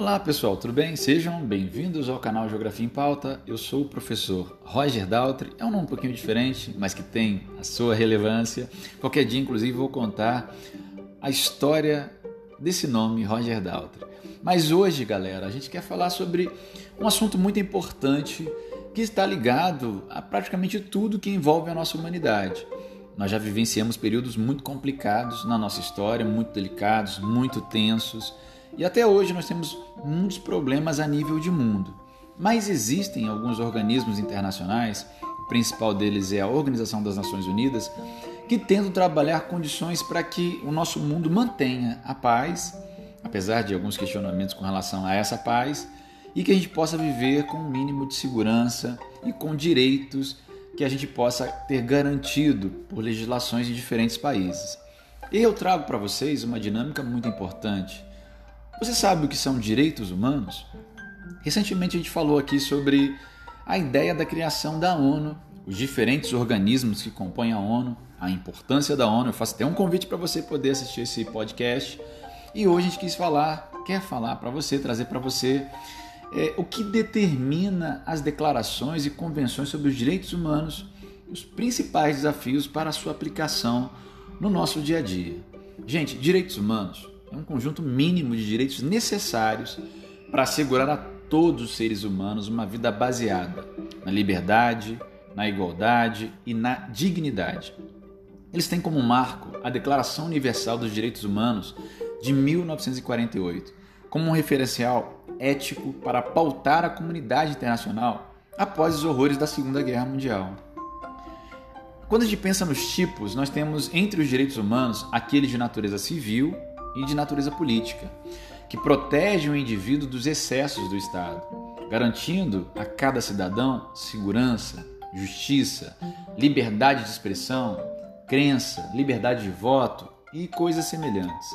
Olá pessoal, tudo bem? Sejam bem-vindos ao canal Geografia em Pauta. Eu sou o professor Roger Daltri. É um nome um pouquinho diferente, mas que tem a sua relevância. Qualquer dia, inclusive, vou contar a história desse nome, Roger Daltri. Mas hoje, galera, a gente quer falar sobre um assunto muito importante que está ligado a praticamente tudo que envolve a nossa humanidade. Nós já vivenciamos períodos muito complicados na nossa história, muito delicados, muito tensos e até hoje nós temos muitos problemas a nível de mundo. Mas existem alguns organismos internacionais, o principal deles é a Organização das Nações Unidas, que tentam trabalhar condições para que o nosso mundo mantenha a paz, apesar de alguns questionamentos com relação a essa paz, e que a gente possa viver com um mínimo de segurança e com direitos que a gente possa ter garantido por legislações em diferentes países. E eu trago para vocês uma dinâmica muito importante você sabe o que são direitos humanos? Recentemente a gente falou aqui sobre a ideia da criação da ONU, os diferentes organismos que compõem a ONU, a importância da ONU. Eu faço até um convite para você poder assistir esse podcast. E hoje a gente quis falar, quer falar para você, trazer para você é, o que determina as declarações e convenções sobre os direitos humanos, os principais desafios para a sua aplicação no nosso dia a dia. Gente, direitos humanos é um conjunto mínimo de direitos necessários para assegurar a todos os seres humanos uma vida baseada na liberdade, na igualdade e na dignidade. Eles têm como marco a Declaração Universal dos Direitos Humanos de 1948, como um referencial ético para pautar a comunidade internacional após os horrores da Segunda Guerra Mundial. Quando a gente pensa nos tipos, nós temos entre os direitos humanos aqueles de natureza civil e de natureza política, que protegem o indivíduo dos excessos do Estado, garantindo a cada cidadão segurança, justiça, liberdade de expressão, crença, liberdade de voto e coisas semelhantes.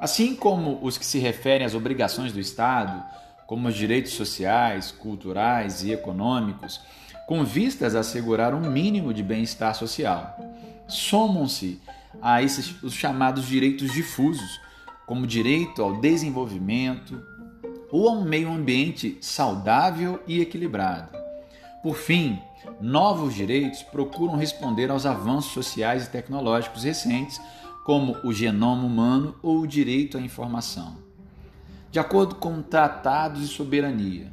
Assim como os que se referem às obrigações do Estado, como os direitos sociais, culturais e econômicos, com vistas a assegurar um mínimo de bem-estar social. Somam-se a esses os chamados direitos difusos, como direito ao desenvolvimento ou a um meio ambiente saudável e equilibrado. Por fim, novos direitos procuram responder aos avanços sociais e tecnológicos recentes, como o genoma humano ou o direito à informação. De acordo com tratados de soberania,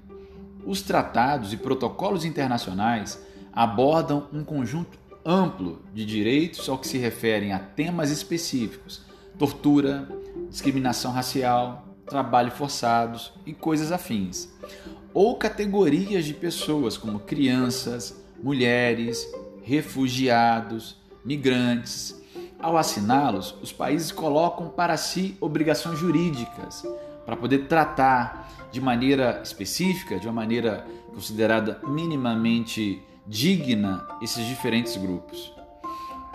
os tratados e protocolos internacionais abordam um conjunto amplo de direitos ao que se referem a temas específicos, tortura, discriminação racial, trabalho forçados e coisas afins, ou categorias de pessoas como crianças, mulheres, refugiados, migrantes. Ao assiná-los, os países colocam para si obrigações jurídicas para poder tratar de maneira específica, de uma maneira considerada minimamente digna esses diferentes grupos.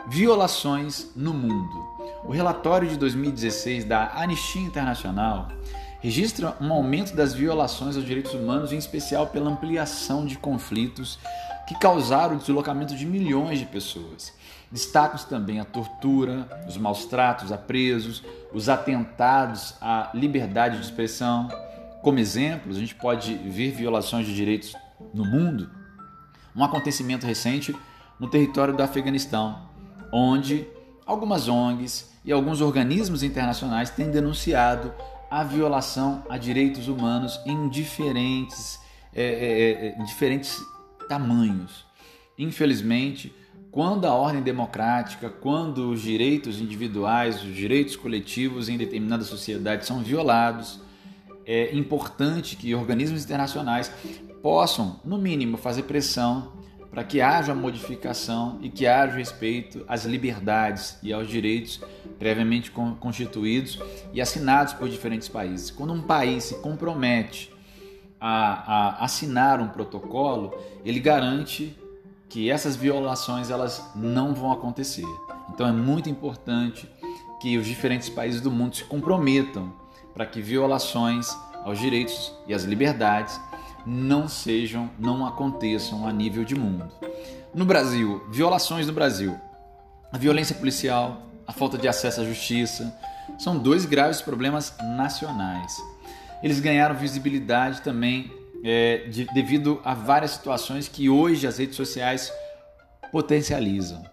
Violações no mundo. O relatório de 2016 da Anistia Internacional registra um aumento das violações aos direitos humanos, em especial pela ampliação de conflitos que causaram o deslocamento de milhões de pessoas. Destacam-se também a tortura, os maus tratos a presos, os atentados à liberdade de expressão. Como exemplos, a gente pode ver violações de direitos no mundo. Um acontecimento recente no território do Afeganistão, onde algumas ONGs e alguns organismos internacionais têm denunciado a violação a direitos humanos em diferentes, é, é, é, diferentes tamanhos. Infelizmente, quando a ordem democrática, quando os direitos individuais, os direitos coletivos em determinada sociedade são violados, é importante que organismos internacionais possam, no mínimo, fazer pressão para que haja modificação e que haja respeito às liberdades e aos direitos previamente constituídos e assinados por diferentes países. Quando um país se compromete a, a assinar um protocolo, ele garante que essas violações elas não vão acontecer. Então é muito importante que os diferentes países do mundo se comprometam para que violações aos direitos e às liberdades não sejam, não aconteçam a nível de mundo. No Brasil, violações no Brasil. A violência policial, a falta de acesso à justiça, são dois graves problemas nacionais. eles ganharam visibilidade também é, de, devido a várias situações que hoje as redes sociais potencializam.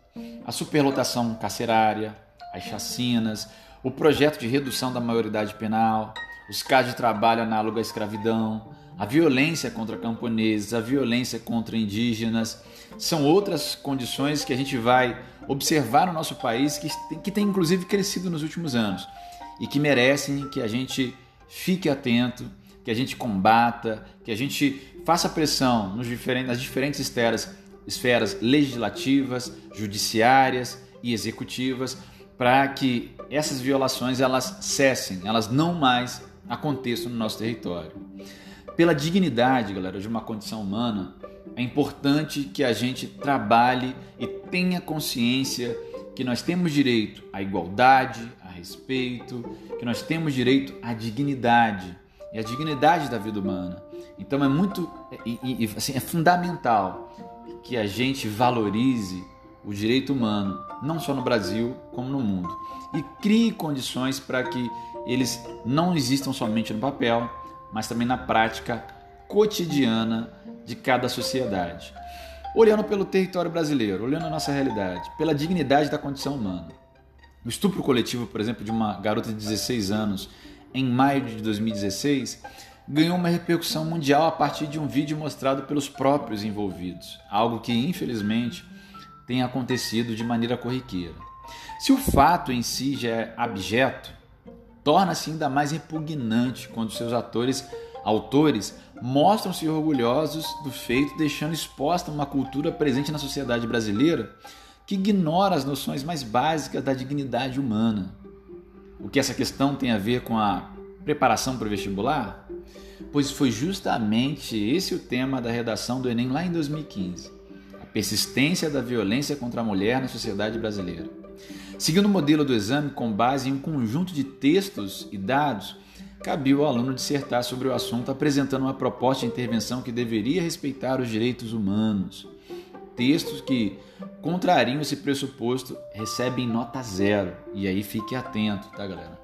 A superlotação carcerária, as chacinas, o projeto de redução da maioridade penal, os casos de trabalho análogo à escravidão, a violência contra camponeses, a violência contra indígenas, são outras condições que a gente vai observar no nosso país que tem, que tem inclusive crescido nos últimos anos e que merecem que a gente fique atento, que a gente combata, que a gente faça pressão nos diferentes, nas diferentes esferas, esferas legislativas, judiciárias e executivas para que essas violações elas cessem, elas não mais aconteçam no nosso território. Pela dignidade, galera, de uma condição humana, é importante que a gente trabalhe e tenha consciência que nós temos direito à igualdade, a respeito, que nós temos direito à dignidade e a dignidade da vida humana. Então é muito, e, e, assim, é fundamental que a gente valorize o direito humano, não só no Brasil, como no mundo, e crie condições para que eles não existam somente no papel, mas também na prática cotidiana de cada sociedade. Olhando pelo território brasileiro, olhando a nossa realidade, pela dignidade da condição humana. O estupro coletivo, por exemplo, de uma garota de 16 anos em maio de 2016, ganhou uma repercussão mundial a partir de um vídeo mostrado pelos próprios envolvidos, algo que infelizmente tem acontecido de maneira corriqueira. Se o fato em si já é abjeto, torna-se ainda mais repugnante quando seus atores, autores, mostram-se orgulhosos do feito, deixando exposta uma cultura presente na sociedade brasileira que ignora as noções mais básicas da dignidade humana. O que essa questão tem a ver com a preparação para o vestibular? Pois foi justamente esse o tema da redação do Enem lá em 2015. A persistência da violência contra a mulher na sociedade brasileira. Seguindo o modelo do exame com base em um conjunto de textos e dados, cabia ao aluno dissertar sobre o assunto apresentando uma proposta de intervenção que deveria respeitar os direitos humanos. Textos que contrariam esse pressuposto recebem nota zero. E aí fique atento, tá, galera?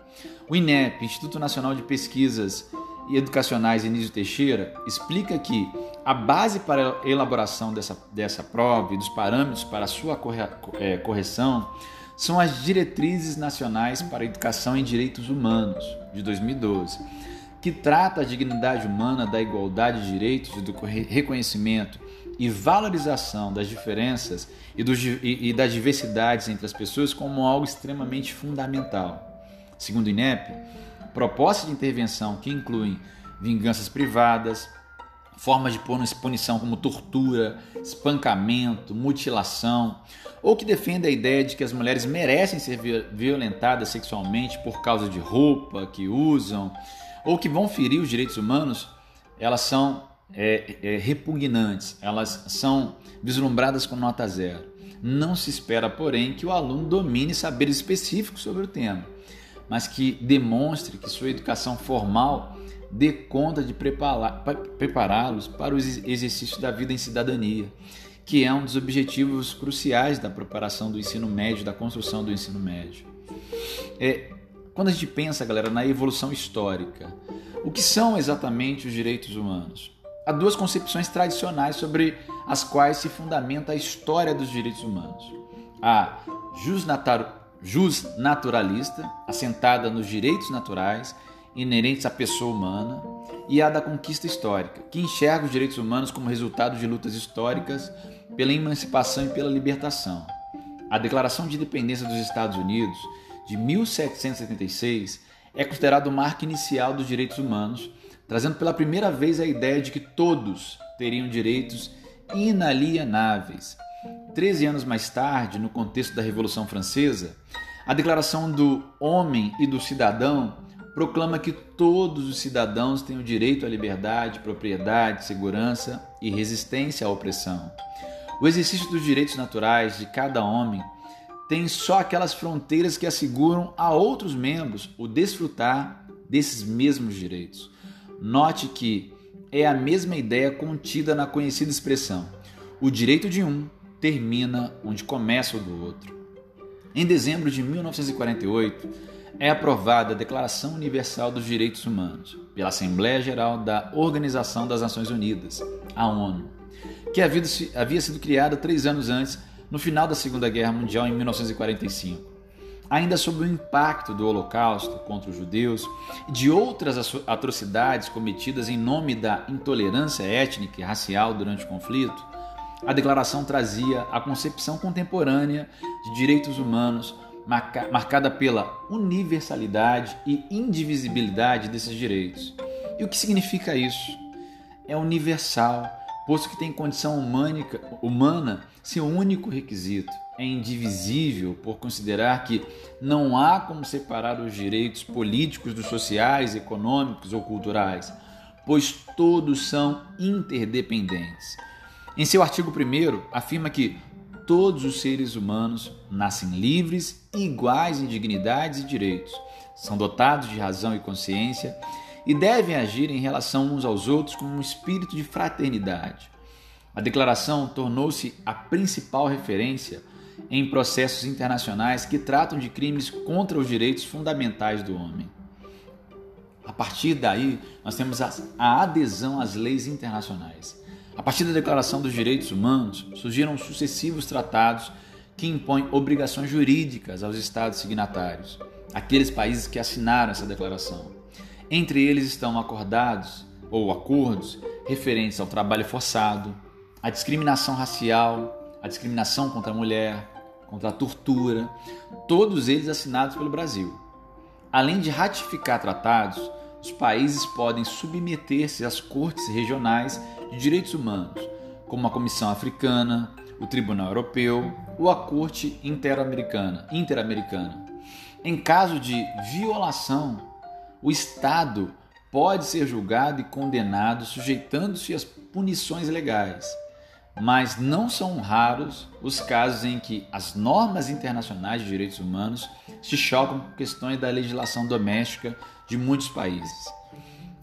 O INEP, Instituto Nacional de Pesquisas Educacionais Enísio Teixeira, explica que a base para a elaboração dessa, dessa prova e dos parâmetros para a sua é, correção são as Diretrizes Nacionais para a Educação em Direitos Humanos, de 2012, que trata a dignidade humana, da igualdade de direitos e do reconhecimento e valorização das diferenças e, do, e, e das diversidades entre as pessoas como algo extremamente fundamental. Segundo o INEP, propostas de intervenção que incluem vinganças privadas, formas de punição como tortura, espancamento, mutilação, ou que defende a ideia de que as mulheres merecem ser violentadas sexualmente por causa de roupa que usam, ou que vão ferir os direitos humanos, elas são é, é, repugnantes, elas são vislumbradas com nota zero. Não se espera, porém, que o aluno domine saberes específicos sobre o tema, mas que demonstre que sua educação formal dê conta de prepará-los para o exercício da vida em cidadania, que é um dos objetivos cruciais da preparação do ensino médio, da construção do ensino médio. É, quando a gente pensa, galera, na evolução histórica, o que são exatamente os direitos humanos? Há duas concepções tradicionais sobre as quais se fundamenta a história dos direitos humanos. A jus naturalista, assentada nos direitos naturais inerentes à pessoa humana, e a da conquista histórica, que enxerga os direitos humanos como resultado de lutas históricas pela emancipação e pela libertação. A Declaração de Independência dos Estados Unidos, de 1776, é considerado o marco inicial dos direitos humanos, trazendo pela primeira vez a ideia de que todos teriam direitos inalienáveis. Treze anos mais tarde, no contexto da Revolução Francesa, a Declaração do Homem e do Cidadão proclama que todos os cidadãos têm o direito à liberdade, propriedade, segurança e resistência à opressão. O exercício dos direitos naturais de cada homem tem só aquelas fronteiras que asseguram a outros membros o desfrutar desses mesmos direitos. Note que é a mesma ideia contida na conhecida expressão: o direito de um termina onde começa o do outro. Em dezembro de 1948, é aprovada a Declaração Universal dos Direitos Humanos, pela Assembleia Geral da Organização das Nações Unidas, a ONU, que havia sido criada três anos antes, no final da Segunda Guerra Mundial, em 1945 ainda sob o impacto do Holocausto contra os judeus e de outras atrocidades cometidas em nome da intolerância étnica e racial durante o conflito, a declaração trazia a concepção contemporânea de direitos humanos marcada pela universalidade e indivisibilidade desses direitos. E o que significa isso? É universal, posto que tem condição humânica, humana seu único requisito é indivisível por considerar que não há como separar os direitos políticos dos sociais, econômicos ou culturais, pois todos são interdependentes. Em seu artigo 1, afirma que todos os seres humanos nascem livres iguais em dignidades e direitos, são dotados de razão e consciência e devem agir em relação uns aos outros com um espírito de fraternidade. A declaração tornou-se a principal referência em processos internacionais que tratam de crimes contra os direitos fundamentais do homem. A partir daí, nós temos a adesão às leis internacionais. A partir da Declaração dos Direitos Humanos, surgiram sucessivos tratados que impõem obrigações jurídicas aos Estados signatários, aqueles países que assinaram essa declaração. Entre eles estão acordados ou acordos referentes ao trabalho forçado, à discriminação racial, à discriminação contra a mulher, contra a tortura, todos eles assinados pelo Brasil. Além de ratificar tratados, os países podem submeter-se às cortes regionais de direitos humanos, como a Comissão Africana, o Tribunal Europeu ou a Corte Interamericana. Interamericana. Em caso de violação, o Estado pode ser julgado e condenado sujeitando-se às punições legais mas não são raros os casos em que as normas internacionais de direitos humanos se chocam com questões da legislação doméstica de muitos países.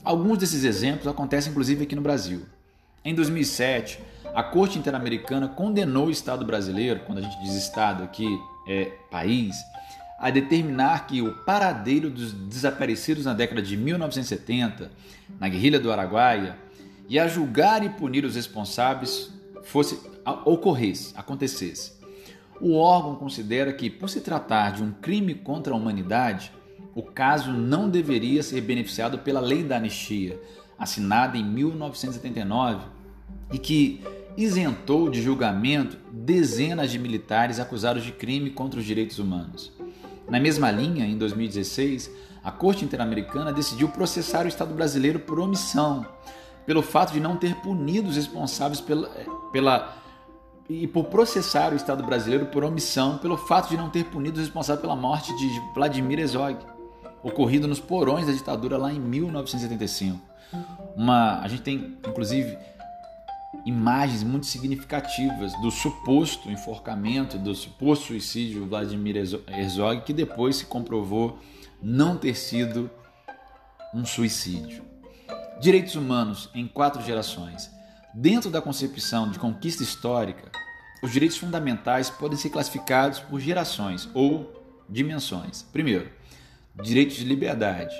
Alguns desses exemplos acontecem inclusive aqui no Brasil. Em 2007, a Corte Interamericana condenou o Estado brasileiro, quando a gente diz Estado aqui é país, a determinar que o paradeiro dos desaparecidos na década de 1970, na guerrilha do Araguaia, e a julgar e punir os responsáveis fosse ocorresse, acontecesse. O órgão considera que, por se tratar de um crime contra a humanidade, o caso não deveria ser beneficiado pela Lei da Anistia, assinada em 1979, e que isentou de julgamento dezenas de militares acusados de crime contra os direitos humanos. Na mesma linha, em 2016, a Corte Interamericana decidiu processar o Estado brasileiro por omissão, pelo fato de não ter punido os responsáveis pela, pela e por processar o Estado brasileiro por omissão pelo fato de não ter punido os responsáveis pela morte de Vladimir Herzog, ocorrido nos porões da ditadura lá em 1975. Uma, a gente tem inclusive imagens muito significativas do suposto enforcamento, do suposto suicídio de Vladimir Herzog, que depois se comprovou não ter sido um suicídio. Direitos humanos em quatro gerações. Dentro da concepção de conquista histórica, os direitos fundamentais podem ser classificados por gerações ou dimensões. Primeiro, direitos de liberdade,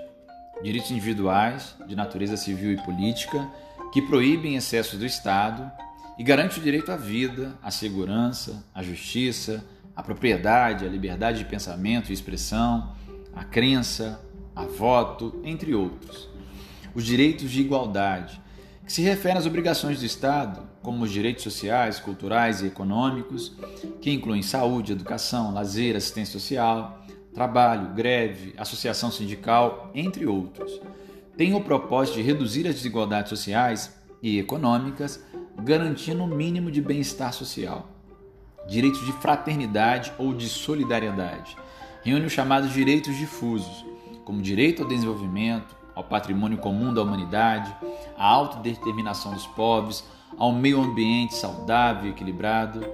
direitos individuais de natureza civil e política que proíbem excessos do Estado e garante o direito à vida, à segurança, à justiça, à propriedade, à liberdade de pensamento e expressão, à crença, a voto, entre outros. Os direitos de igualdade, que se referem às obrigações do Estado, como os direitos sociais, culturais e econômicos, que incluem saúde, educação, lazer, assistência social, trabalho, greve, associação sindical, entre outros. Tem o propósito de reduzir as desigualdades sociais e econômicas, garantindo um mínimo de bem-estar social. Direitos de fraternidade ou de solidariedade. Reúne os chamados direitos difusos, como direito ao desenvolvimento, ao patrimônio comum da humanidade, à autodeterminação dos povos, ao meio ambiente saudável e equilibrado.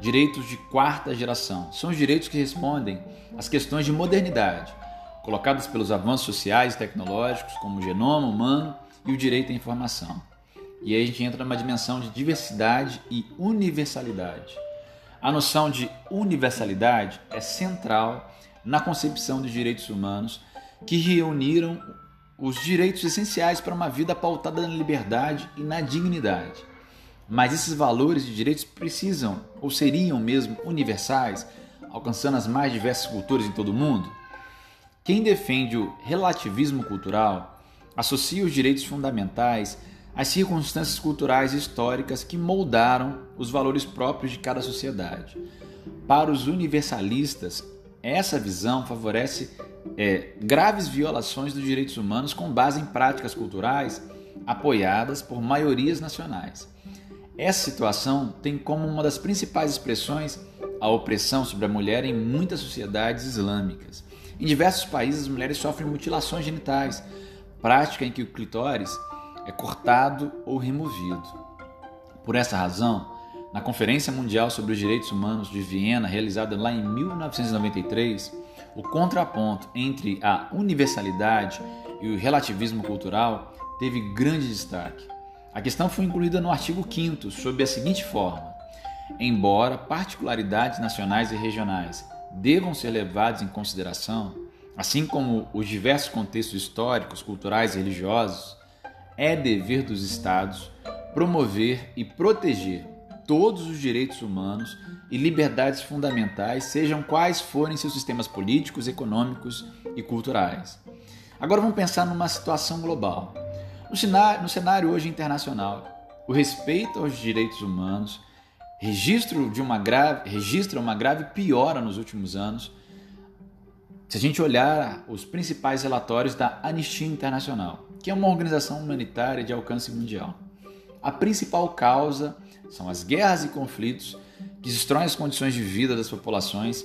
Direitos de quarta geração são os direitos que respondem às questões de modernidade, colocadas pelos avanços sociais e tecnológicos, como o genoma humano e o direito à informação. E aí a gente entra numa dimensão de diversidade e universalidade. A noção de universalidade é central na concepção dos direitos humanos que reuniram os direitos essenciais para uma vida pautada na liberdade e na dignidade. Mas esses valores e direitos precisam ou seriam mesmo universais, alcançando as mais diversas culturas em todo o mundo? Quem defende o relativismo cultural associa os direitos fundamentais às circunstâncias culturais e históricas que moldaram os valores próprios de cada sociedade. Para os universalistas, essa visão favorece é, graves violações dos direitos humanos com base em práticas culturais apoiadas por maiorias nacionais. Essa situação tem como uma das principais expressões a opressão sobre a mulher em muitas sociedades islâmicas. Em diversos países, as mulheres sofrem mutilações genitais, prática em que o clitóris é cortado ou removido. Por essa razão, na Conferência Mundial sobre os Direitos Humanos de Viena, realizada lá em 1993, o contraponto entre a universalidade e o relativismo cultural teve grande destaque. A questão foi incluída no artigo 5 sob a seguinte forma: Embora particularidades nacionais e regionais devam ser levadas em consideração, assim como os diversos contextos históricos, culturais e religiosos, é dever dos Estados promover e proteger todos os direitos humanos e liberdades fundamentais, sejam quais forem seus sistemas políticos, econômicos e culturais. Agora vamos pensar numa situação global. No cenário, no cenário hoje internacional, o respeito aos direitos humanos uma registra uma grave piora nos últimos anos. Se a gente olhar os principais relatórios da Anistia Internacional, que é uma organização humanitária de alcance mundial. A principal causa são as guerras e conflitos que destroem as condições de vida das populações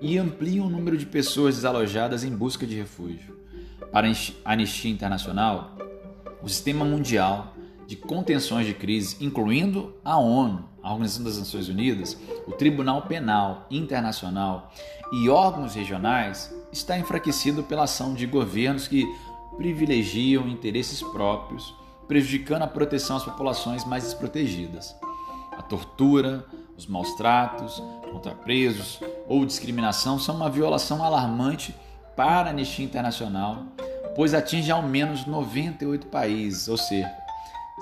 e ampliam o número de pessoas desalojadas em busca de refúgio. Para a Anistia Internacional, o sistema mundial de contenções de crise, incluindo a ONU, a Organização das Nações Unidas, o Tribunal Penal Internacional e órgãos regionais, está enfraquecido pela ação de governos que privilegiam interesses próprios, prejudicando a proteção às populações mais desprotegidas. A tortura, os maus tratos contra presos ou discriminação são uma violação alarmante para a Anistia Internacional, pois atinge ao menos 98 países, ou seja,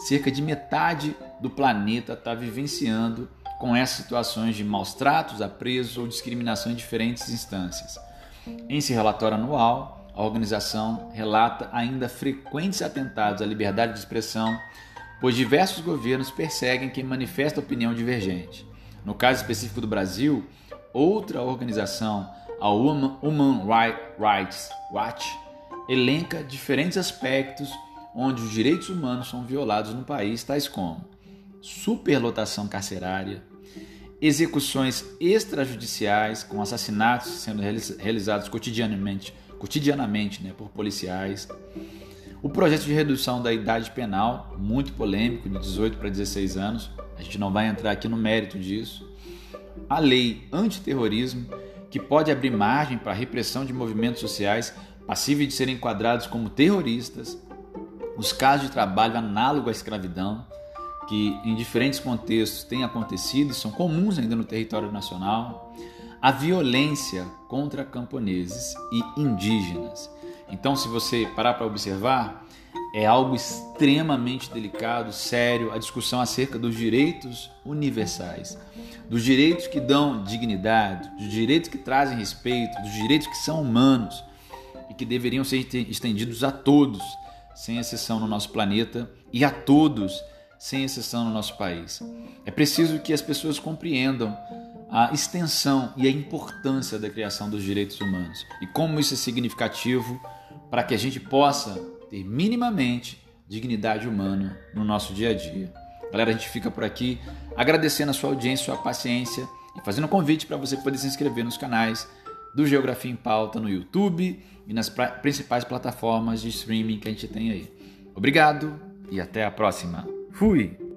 cerca de metade do planeta está vivenciando com essas situações de maus tratos a ou discriminação em diferentes instâncias. Em seu relatório anual, a organização relata ainda frequentes atentados à liberdade de expressão pois diversos governos perseguem quem manifesta opinião divergente. No caso específico do Brasil, outra organização, a Human Rights Watch, elenca diferentes aspectos onde os direitos humanos são violados no país, tais como superlotação carcerária, execuções extrajudiciais com assassinatos sendo realizados cotidianamente, cotidianamente né, por policiais, o projeto de redução da idade penal, muito polêmico, de 18 para 16 anos, a gente não vai entrar aqui no mérito disso. A lei antiterrorismo, que pode abrir margem para a repressão de movimentos sociais passíveis de serem enquadrados como terroristas. Os casos de trabalho análogo à escravidão, que em diferentes contextos têm acontecido e são comuns ainda no território nacional. A violência contra camponeses e indígenas então, se você parar para observar, é algo extremamente delicado, sério, a discussão acerca dos direitos universais, dos direitos que dão dignidade, dos direitos que trazem respeito, dos direitos que são humanos e que deveriam ser estendidos a todos, sem exceção no nosso planeta e a todos, sem exceção no nosso país. É preciso que as pessoas compreendam a extensão e a importância da criação dos direitos humanos e como isso é significativo para que a gente possa ter minimamente dignidade humana no nosso dia a dia. Galera, a gente fica por aqui agradecendo a sua audiência, sua paciência e fazendo um convite para você poder se inscrever nos canais do Geografia em Pauta no YouTube e nas principais plataformas de streaming que a gente tem aí. Obrigado e até a próxima. Fui!